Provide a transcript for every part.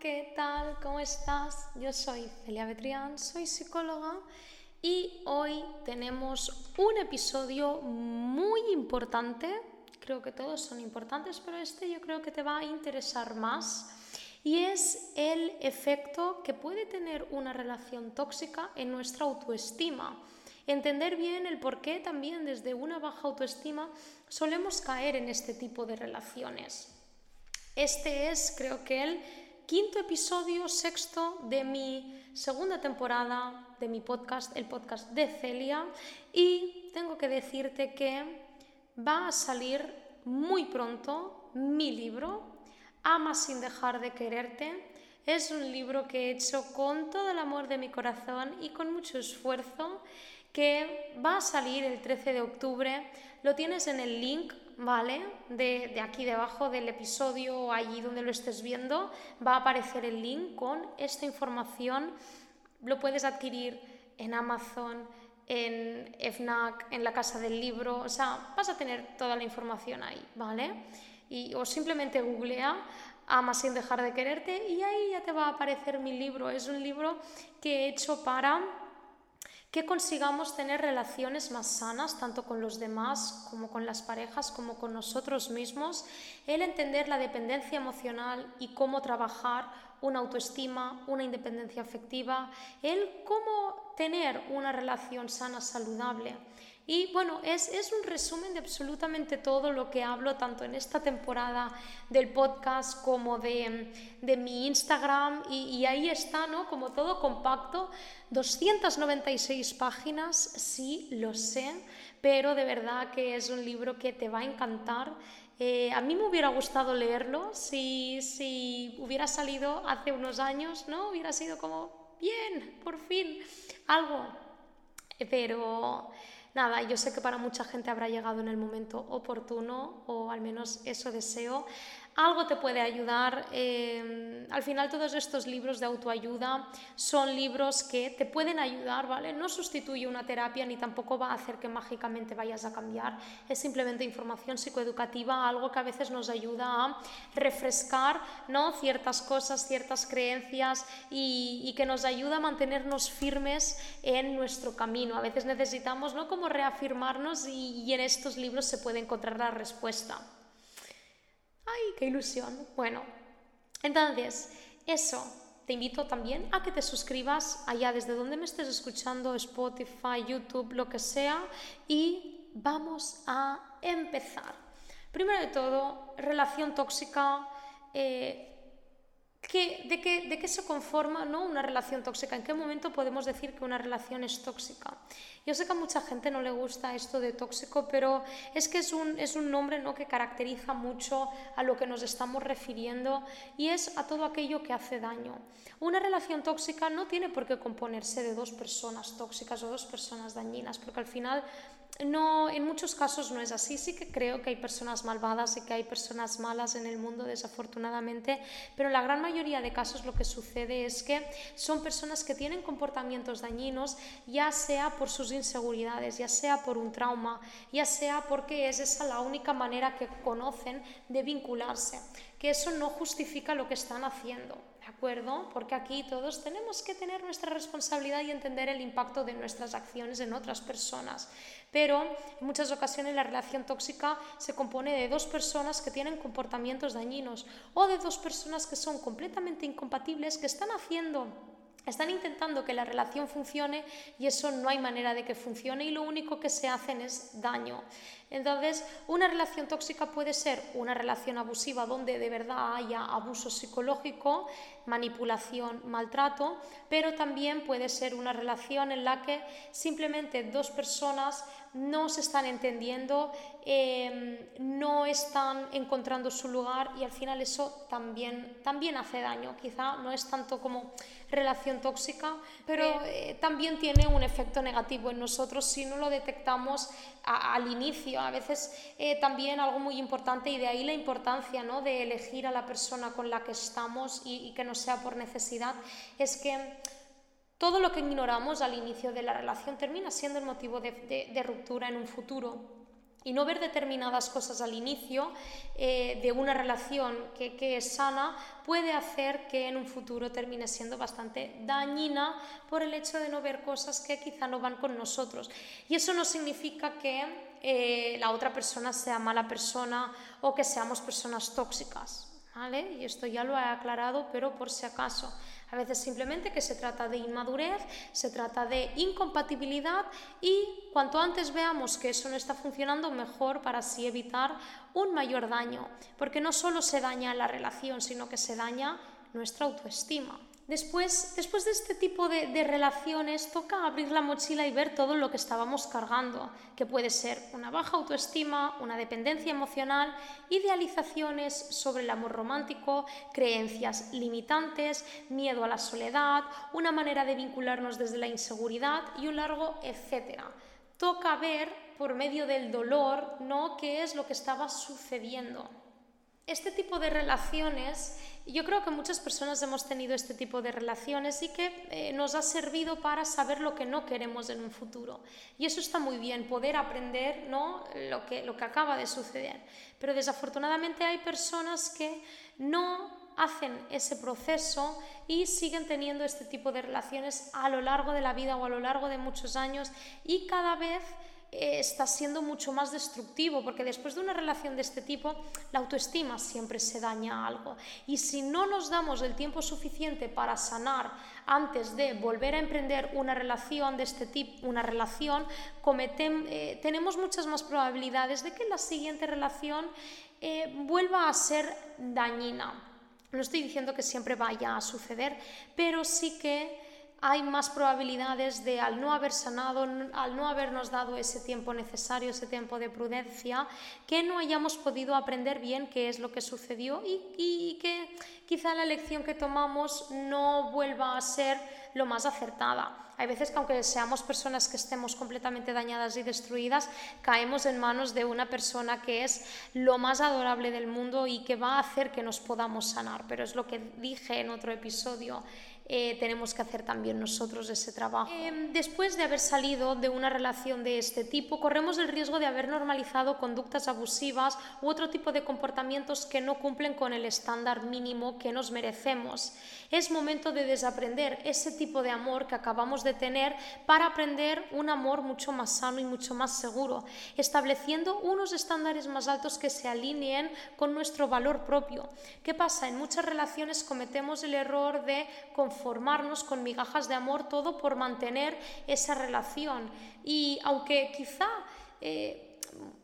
¿qué tal? ¿Cómo estás? Yo soy Celia Betrián, soy psicóloga y hoy tenemos un episodio muy importante. Creo que todos son importantes, pero este yo creo que te va a interesar más. Y es el efecto que puede tener una relación tóxica en nuestra autoestima. Entender bien el por qué también desde una baja autoestima solemos caer en este tipo de relaciones. Este es, creo que el quinto episodio, sexto de mi segunda temporada de mi podcast, el podcast de Celia, y tengo que decirte que va a salir muy pronto mi libro, Ama sin dejar de quererte. Es un libro que he hecho con todo el amor de mi corazón y con mucho esfuerzo, que va a salir el 13 de octubre. Lo tienes en el link ¿vale? De, aquí debajo del episodio, allí donde lo estés viendo, va a aparecer el link con esta información. Lo puedes adquirir en Amazon, en FNAC, en la casa del libro, o sea, vas a tener toda la información ahí, ¿vale? Y, o simplemente googlea Ama sin dejar de quererte y ahí ya te va a aparecer mi libro. Es un libro que he hecho para que consigamos tener relaciones más sanas, tanto con los demás como con las parejas, como con nosotros mismos, el entender la dependencia emocional y cómo trabajar una autoestima, una independencia afectiva, el cómo tener una relación sana, saludable. Y bueno, es, es, un resumen de absolutamente todo lo que hablo, tanto en esta temporada del podcast como de, de mi Instagram. Y, ahí está, ¿no? Como todo compacto. 296 páginas, sí, lo sé, pero de verdad que es un libro que te va a encantar. Eh, a mí me hubiera gustado leerlo si, si hubiera salido hace unos años, ¿no? Hubiera sido como, bien, por fin, algo. Pero nada, yo sé que para mucha gente habrá llegado en el momento oportuno, o al menos eso deseo. Algo te puede ayudar. Eh, al final todos estos libros de autoayuda son libros que te pueden ayudar, ¿vale? No sustituye una terapia ni tampoco va a hacer que mágicamente vayas a cambiar. Es simplemente información psicoeducativa, algo que a veces nos ayuda a refrescar ¿no? ciertas cosas, ciertas creencias y, que nos ayuda a mantenernos firmes en nuestro camino. A veces necesitamos ¿no? como reafirmarnos y en estos libros se puede encontrar la respuesta. ¡Ay, qué ilusión! Bueno, entonces, eso. Te invito también a que te suscribas allá desde donde me estés escuchando, Spotify, YouTube, lo que sea, y vamos a empezar. Primero de todo, relación tóxica. Eh, de, qué, ¿De qué se conforma ¿no? una relación tóxica? ¿En qué momento podemos decir que una relación es tóxica? Yo sé que a mucha gente no le gusta esto de tóxico, pero es que es un, es un nombre ¿no? que caracteriza mucho a lo que nos estamos refiriendo y es a todo aquello que hace daño. Una relación tóxica no tiene por qué componerse de dos personas tóxicas o dos personas dañinas, porque al final no, en muchos casos no es así. Sí que creo que hay personas malvadas y que hay personas malas en el mundo, desafortunadamente, pero la gran mayoría de casos lo que sucede es que son personas que tienen comportamientos dañinos, ya sea por sus inseguridades, ya sea por un trauma, ya sea porque es esa la única manera que conocen de vincularse, que eso no justifica lo que están haciendo. ¿De acuerdo? Porque aquí todos tenemos que tener nuestra responsabilidad y entender el impacto de nuestras acciones en otras personas. Pero en muchas ocasiones la relación tóxica se compone de dos personas que tienen comportamientos dañinos o de dos personas que son completamente incompatibles, que están haciendo están intentando que la relación funcione y eso no hay manera de que funcione y lo único que se hacen es daño. Entonces, una relación tóxica puede ser una relación abusiva donde de verdad haya abuso psicológico, manipulación, maltrato, pero también puede ser una relación en la que simplemente dos personas no se están entendiendo, em, no están encontrando su lugar y al final eso también, también hace daño. Quizá no es tanto como relación tóxica, pero eh, también tiene un efecto negativo en nosotros si no lo detectamos al inicio a veces eh, también algo muy importante y de ahí la importancia ¿no? de elegir a la persona con la que estamos y, que no sea por necesidad, es que todo lo que ignoramos al inicio de la relación termina siendo el motivo de, ruptura en un futuro. y no ver determinadas cosas al inicio eh, de una relación que, es sana puede hacer que en un futuro termine siendo bastante dañina por el hecho de no ver cosas que quizá no van con nosotros. Y eso no significa que eh, la otra persona sea mala persona o que seamos personas tóxicas. ¿Vale? Y esto ya lo he aclarado, pero por si acaso. A veces simplemente que se trata de inmadurez, se trata de incompatibilidad y cuanto antes veamos que eso no está funcionando, mejor para así evitar un mayor daño. Porque no solo se daña la relación, sino que se daña nuestra autoestima. Después, después de este tipo de, relaciones, toca abrir la mochila y ver todo lo que estábamos cargando, que puede ser una baja autoestima, una dependencia emocional, idealizaciones sobre el amor romántico, creencias limitantes, miedo a la soledad, una manera de vincularnos desde la inseguridad y un largo etcétera. Toca ver por medio del dolor, ¿no?, qué es lo que estaba sucediendo. Este tipo de relaciones yo creo que muchas personas hemos tenido este tipo de relaciones y que eh, nos ha servido para saber lo que no queremos en un futuro. Y eso está muy bien, poder aprender ¿no? lo, que, lo que acaba de suceder. Pero desafortunadamente hay personas que no hacen ese proceso y siguen teniendo este tipo de relaciones a lo largo de la vida o a lo largo de muchos años y cada vez eh, está siendo mucho más destructivo, porque después de una relación de este tipo, la autoestima siempre se daña algo. Y si no nos damos el tiempo suficiente para sanar antes de volver a emprender una relación de este tipo, una relación, eh, tenemos muchas más probabilidades de que la siguiente relación eh, vuelva a ser dañina. No estoy diciendo que siempre vaya a suceder, pero sí que hay más probabilidades de, al no haber sanado, al no habernos dado ese tiempo necesario, ese tiempo de prudencia, que no hayamos podido aprender bien qué es lo que sucedió y, que quizá la lección que tomamos no vuelva a ser lo más acertada. Hay veces que aunque seamos personas que estemos completamente dañadas y destruidas, caemos en manos de una persona que es lo más adorable del mundo y que va a hacer que nos podamos sanar. Pero es lo que dije en otro episodio eh, tenemos que hacer también nosotros ese trabajo. Em, después de haber salido de una relación de este tipo, corremos el riesgo de haber normalizado conductas abusivas u otro tipo de comportamientos que no cumplen con el estándar mínimo que nos merecemos. Es momento de desaprender ese tipo de amor que acabamos de tener para aprender un amor mucho más sano y mucho más seguro, estableciendo unos estándares más altos que se alineen con nuestro valor propio. ¿Qué pasa? En muchas relaciones cometemos el error de confundir formarnos con migajas de amor, todo por mantener esa relación. Y aunque quizá... Eh,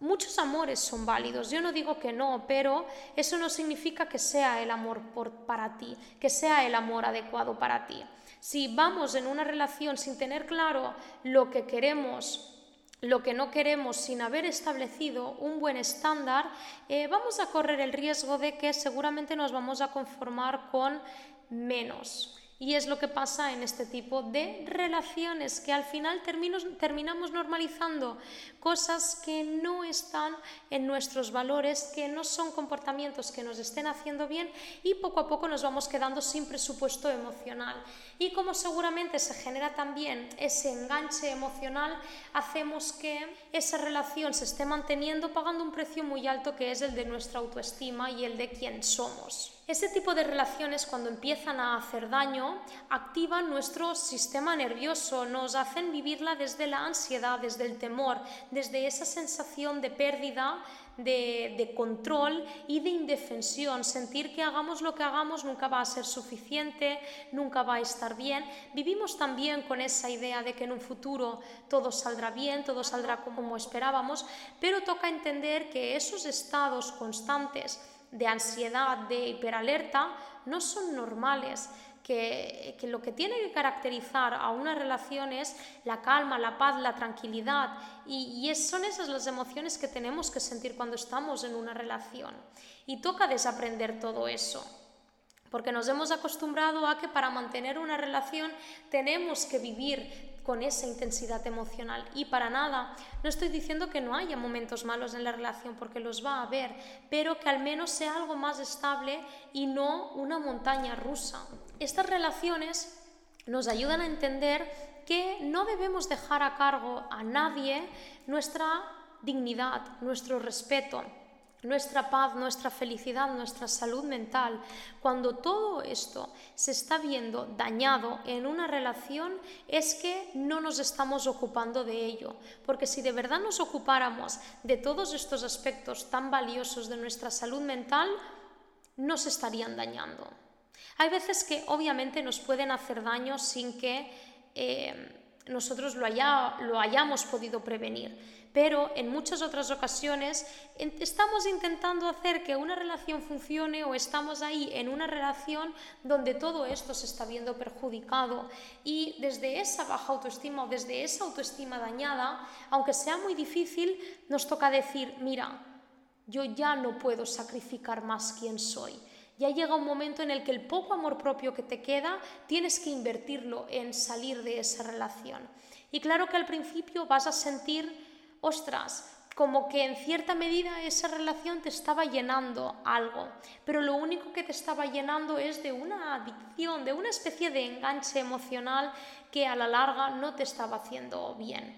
muchos amores son válidos, yo no digo que no, pero eso no significa que sea el amor por, para ti, que sea el amor adecuado para ti. Si vamos en una relación sin tener claro lo que queremos, lo que no queremos sin haber establecido un buen estándar, eh, vamos a correr el riesgo de que seguramente nos vamos a conformar con menos. Y es lo que pasa en este tipo de relaciones, que al final terminamos normalizando cosas que no están en nuestros valores, que no son comportamientos que nos estén haciendo bien y poco a poco nos vamos quedando sin presupuesto emocional. Y como seguramente se genera también ese enganche emocional, hacemos que esa relación se esté manteniendo pagando un precio muy alto que es el de nuestra autoestima y el de quién somos. Ese tipo de relaciones cuando empiezan a hacer daño activan nuestro sistema nervioso, nos hacen vivirla desde la ansiedad, desde el temor, desde esa sensación de pérdida, de, control y de indefensión. Sentir que hagamos lo que hagamos nunca va a ser suficiente, nunca va a estar bien. Vivimos también con esa idea de que en un futuro todo saldrá bien, todo saldrá como esperábamos, pero toca entender que esos estados constantes de ansiedad, de hiperalerta, no son normales. Que, lo que tiene que caracterizar a una relación es la calma, la paz, la tranquilidad. Y, y son esas las emociones que tenemos que sentir cuando estamos en una relación. Y toca desaprender todo eso porque nos hemos acostumbrado a que para mantener una relación tenemos que vivir con esa intensidad emocional. Y para nada, no estoy diciendo que no haya momentos malos en la relación, porque los va a haber, pero que al menos sea algo más estable y no una montaña rusa. Estas relaciones nos ayudan a entender que no debemos dejar a cargo a nadie nuestra dignidad, nuestro respeto, nuestra paz, nuestra felicidad, nuestra salud mental, cuando todo esto se está viendo dañado en una relación, es que no nos estamos ocupando de ello. Porque si de verdad nos ocupáramos de todos estos aspectos tan valiosos de nuestra salud mental, no se estarían dañando. Hay veces que obviamente nos pueden hacer daño sin que eh, nosotros lo, lo hayamos podido prevenir pero en muchas otras ocasiones estamos intentando hacer que una relación funcione o estamos ahí en una relación donde todo esto se está viendo perjudicado y desde esa baja autoestima o desde esa autoestima dañada, aunque sea muy difícil, nos toca decir, mira, yo ya no puedo sacrificar más quien soy. Ya llega un momento en el que el poco amor propio que te queda tienes que invertirlo en salir de esa relación. Y claro que al principio vas a sentir ostras, como que en cierta medida esa relación te estaba llenando algo, pero lo único que te estaba llenando es de una adicción, de una especie de enganche emocional que a la larga no te estaba haciendo bien.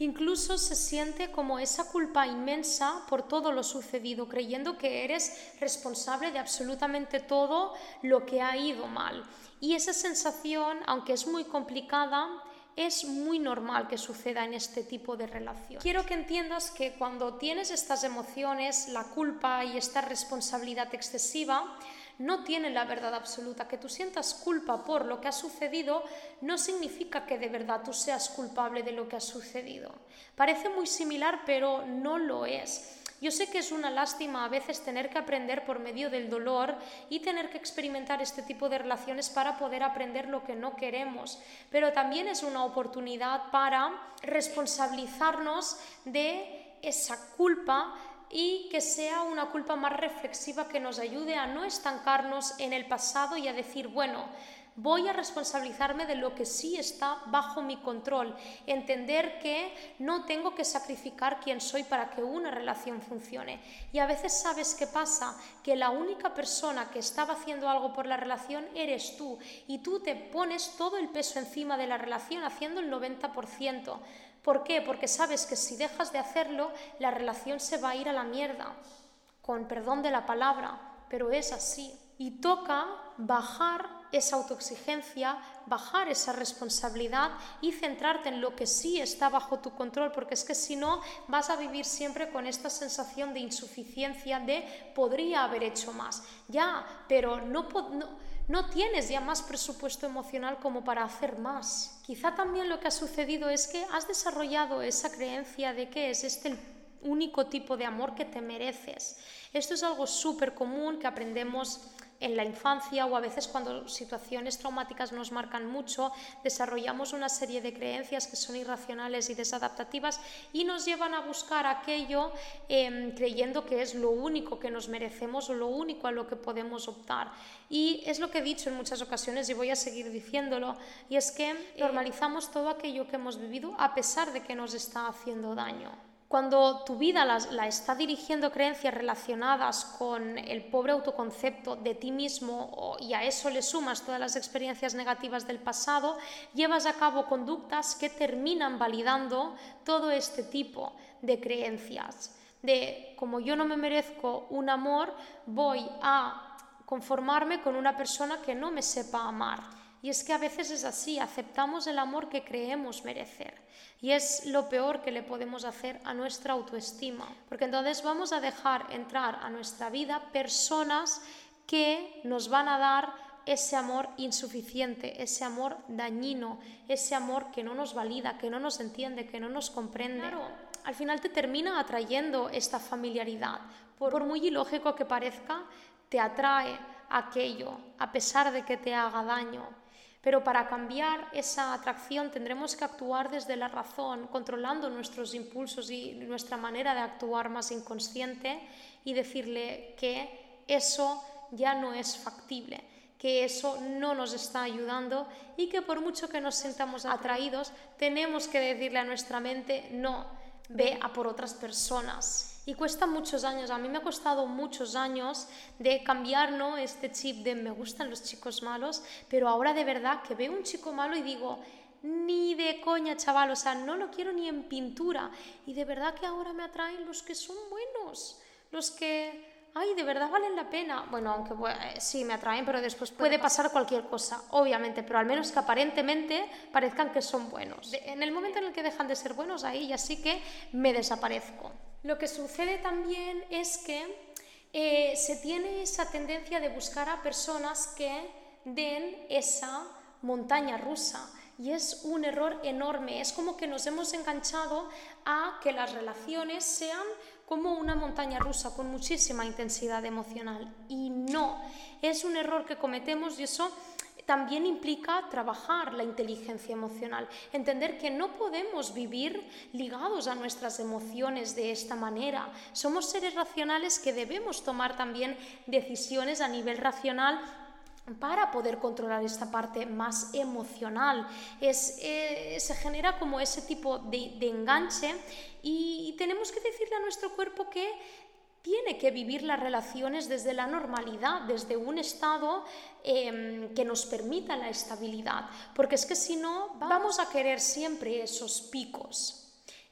Incluso se siente como esa culpa inmensa por todo lo sucedido, creyendo que eres responsable de absolutamente todo lo que ha ido mal. Y esa sensación, aunque es muy complicada, es muy normal que suceda en este tipo de relación. Quiero que entiendas que cuando tienes estas emociones, la culpa y esta responsabilidad excesiva, no tienen la verdad absoluta. Que tú sientas culpa por lo que ha sucedido no significa que de verdad tú seas culpable de lo que ha sucedido. Parece muy similar, pero no lo es. Yo sé que es una lástima a veces tener que aprender por medio del dolor y tener que experimentar este tipo de relaciones para poder aprender lo que no queremos, pero también es una oportunidad para responsabilizarnos de esa culpa y que sea una culpa más reflexiva que nos ayude a no estancarnos en el pasado y a decir, bueno, voy a responsabilizarme de lo que sí está bajo mi control, entender que no tengo que sacrificar quién soy para que una relación funcione. Y a veces sabes qué pasa, que la única persona que estaba haciendo algo por la relación eres tú y tú te pones todo el peso encima de la relación haciendo el 90%. ¿Por qué? Porque sabes que si dejas de hacerlo, la relación se va a ir a la mierda, con perdón de la palabra, pero es así. Y toca bajar esa autoexigencia, bajar esa responsabilidad y centrarte en lo que sí está bajo tu control, porque es que si no vas a vivir siempre con esta sensación de insuficiencia, de podría haber hecho más. Ya, pero no, no, no tienes ya más presupuesto emocional como para hacer más. Quizá también lo que ha sucedido es que has desarrollado esa creencia de que es este el único tipo de amor que te mereces. Esto es algo súper común que aprendemos en la infancia o a veces cuando situaciones traumáticas nos marcan mucho, desarrollamos una serie de creencias que son irracionales y desadaptativas y nos llevan a buscar aquello em, creyendo que es lo único que nos merecemos o lo único a lo que podemos optar. Y es lo que he dicho en muchas ocasiones y voy a seguir diciéndolo, y es que normalizamos todo aquello que hemos vivido a pesar de que nos está haciendo daño. Cuando tu vida la, está dirigiendo creencias relacionadas con el pobre autoconcepto de ti mismo y a eso le sumas todas las experiencias negativas del pasado, llevas a cabo conductas que terminan validando todo este tipo de creencias. De como yo no me merezco un amor, voy a conformarme con una persona que no me sepa amar. Y es que a veces es así, aceptamos el amor que creemos merecer. Y es lo peor que le podemos hacer a nuestra autoestima, porque entonces vamos a dejar entrar a nuestra vida personas que nos van a dar ese amor insuficiente, ese amor dañino, ese amor que no nos valida, que no nos entiende, que no nos comprende. Claro, al final te termina atrayendo esta familiaridad. Por, por muy ilógico que parezca, te atrae aquello, a pesar de que te haga daño. Pero para cambiar esa atracción tendremos que actuar desde la razón, controlando nuestros impulsos y nuestra manera de actuar más inconsciente y decirle que eso ya no es factible, que eso no nos está ayudando y que por mucho que nos sintamos atraídos, tenemos que decirle a nuestra mente, no, ve a por otras personas y cuesta muchos años, a mí me ha costado muchos años de cambiar ¿no? este chip de me gustan los chicos malos, pero ahora de verdad que veo un chico malo y digo, ni de coña, chaval, o sea, no lo quiero ni en pintura. Y de verdad que ahora me atraen los que son buenos, los que, ay, de verdad valen la pena. Bueno, aunque eh, sí me atraen, pero después puede pasar cualquier cosa, obviamente, pero al menos que aparentemente parezcan que son buenos. En el momento en el que dejan de ser buenos, ahí ya sí que me desaparezco. Lo que sucede también es que eh, se tiene esa tendencia de buscar a personas que den esa montaña rusa y es un error enorme. Es como que nos hemos enganchado a que las relaciones sean como una montaña rusa con muchísima intensidad emocional. Y no, es un error que cometemos y eso también implica trabajar la inteligencia emocional, entender que no podemos vivir ligados a nuestras emociones de esta manera. Somos seres racionales que debemos tomar también decisiones a nivel racional para poder controlar esta parte más emocional. Es, eh, se genera como ese tipo de, enganche y, tenemos que decirle a nuestro cuerpo que tiene que vivir las relaciones desde la normalidad, desde un estado em, que nos permita la estabilidad, porque es que si no vamos a querer siempre esos picos.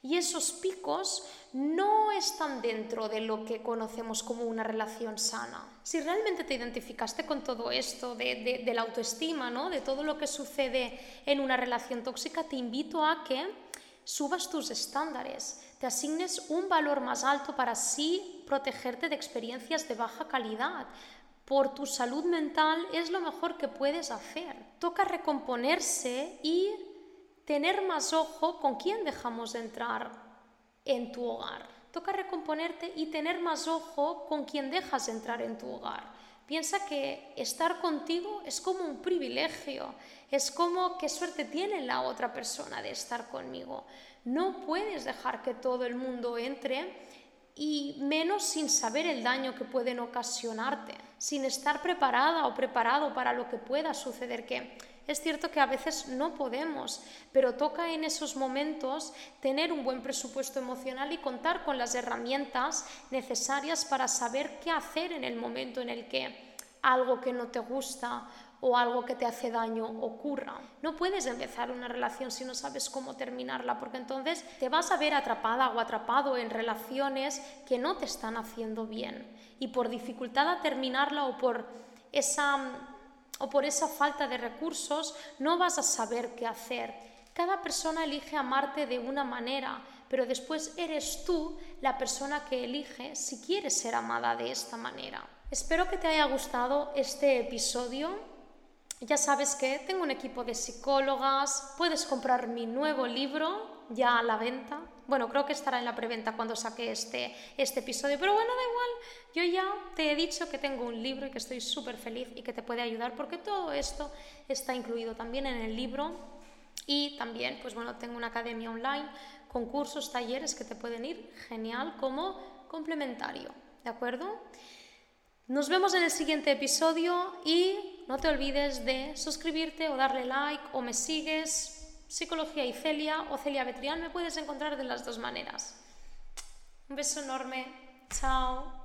Y esos picos no están dentro de lo que conocemos como una relación sana. Si realmente te identificaste con todo esto, de, la autoestima, ¿no? de todo lo que sucede en una relación tóxica, te invito a que subas tus estándares, te asignes un valor más alto para así protegerte de experiencias de baja calidad. Por tu salud mental es lo mejor que puedes hacer. Toca recomponerse y tener más ojo con quién dejamos de entrar en tu hogar. Toca recomponerte y tener más ojo con quien dejas entrar en tu hogar. Piensa que estar contigo es como un privilegio, es como qué suerte tiene la otra persona de estar conmigo. No puedes dejar que todo el mundo entre y menos sin saber el daño que pueden ocasionarte, sin estar preparada o preparado para lo que pueda suceder, que es cierto que a veces no podemos, pero toca en esos momentos tener un buen presupuesto emocional y contar con las herramientas necesarias para saber qué hacer en el momento en el que algo que no te gusta o algo que te hace daño ocurra. No puedes empezar una relación si no sabes cómo terminarla, porque entonces te vas a ver atrapada o atrapado en relaciones que no te están haciendo bien. Y por dificultad a terminarla o por esa o por esa falta de recursos no vas a saber qué hacer. Cada persona elige amarte de una manera, pero después eres tú la persona que elige si quieres ser amada de esta manera. Espero que te haya gustado este episodio. Ya sabes que tengo un equipo de psicólogas, puedes comprar mi nuevo libro ya a la venta. Bueno, creo que estará en la preventa cuando saque este, este episodio, pero bueno, da igual. Yo ya te he dicho que tengo un libro y que estoy súper feliz y que te puede ayudar porque todo esto está incluido también en el libro y también, pues bueno, tengo una academia online con cursos, talleres que te pueden ir genial como complementario, ¿de acuerdo? Nos vemos en el siguiente episodio y no te olvides de suscribirte o darle like o me sigues Psicología y Celia o Celia Betrián me puedes encontrar de las dos maneras. Un beso enorme. Chao.